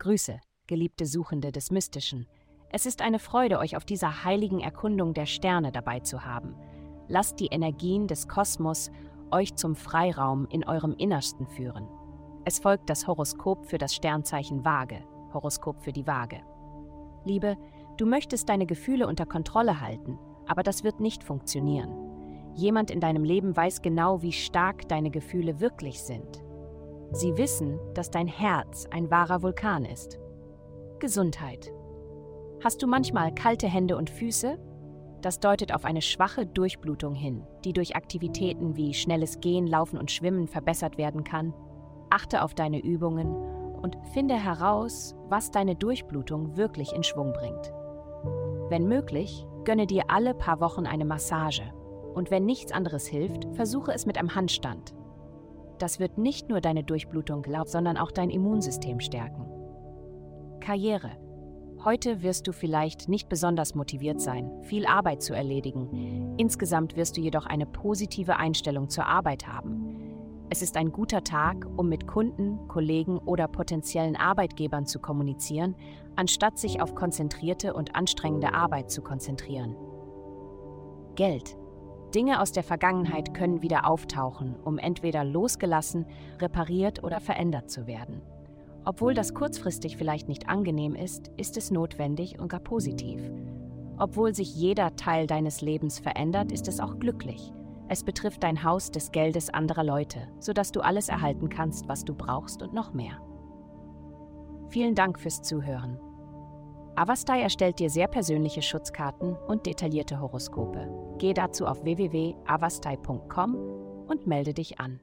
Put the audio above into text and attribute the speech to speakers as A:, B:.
A: Grüße, geliebte Suchende des Mystischen. Es ist eine Freude, euch auf dieser heiligen Erkundung der Sterne dabei zu haben. Lasst die Energien des Kosmos euch zum Freiraum in eurem Innersten führen. Es folgt das Horoskop für das Sternzeichen Waage, Horoskop für die Waage. Liebe, du möchtest deine Gefühle unter Kontrolle halten, aber das wird nicht funktionieren. Jemand in deinem Leben weiß genau, wie stark deine Gefühle wirklich sind. Sie wissen, dass dein Herz ein wahrer Vulkan ist. Gesundheit. Hast du manchmal kalte Hände und Füße? Das deutet auf eine schwache Durchblutung hin, die durch Aktivitäten wie schnelles Gehen, Laufen und Schwimmen verbessert werden kann. Achte auf deine Übungen und finde heraus, was deine Durchblutung wirklich in Schwung bringt. Wenn möglich, gönne dir alle paar Wochen eine Massage. Und wenn nichts anderes hilft, versuche es mit einem Handstand. Das wird nicht nur deine Durchblutung, sondern auch dein Immunsystem stärken. Karriere. Heute wirst du vielleicht nicht besonders motiviert sein, viel Arbeit zu erledigen. Insgesamt wirst du jedoch eine positive Einstellung zur Arbeit haben. Es ist ein guter Tag, um mit Kunden, Kollegen oder potenziellen Arbeitgebern zu kommunizieren, anstatt sich auf konzentrierte und anstrengende Arbeit zu konzentrieren. Geld. Dinge aus der Vergangenheit können wieder auftauchen, um entweder losgelassen, repariert oder verändert zu werden. Obwohl das kurzfristig vielleicht nicht angenehm ist, ist es notwendig und gar positiv. Obwohl sich jeder Teil deines Lebens verändert, ist es auch glücklich. Es betrifft dein Haus des Geldes anderer Leute, sodass du alles erhalten kannst, was du brauchst und noch mehr. Vielen Dank fürs Zuhören. Avastai erstellt dir sehr persönliche Schutzkarten und detaillierte Horoskope. Geh dazu auf www.avastai.com und melde dich an.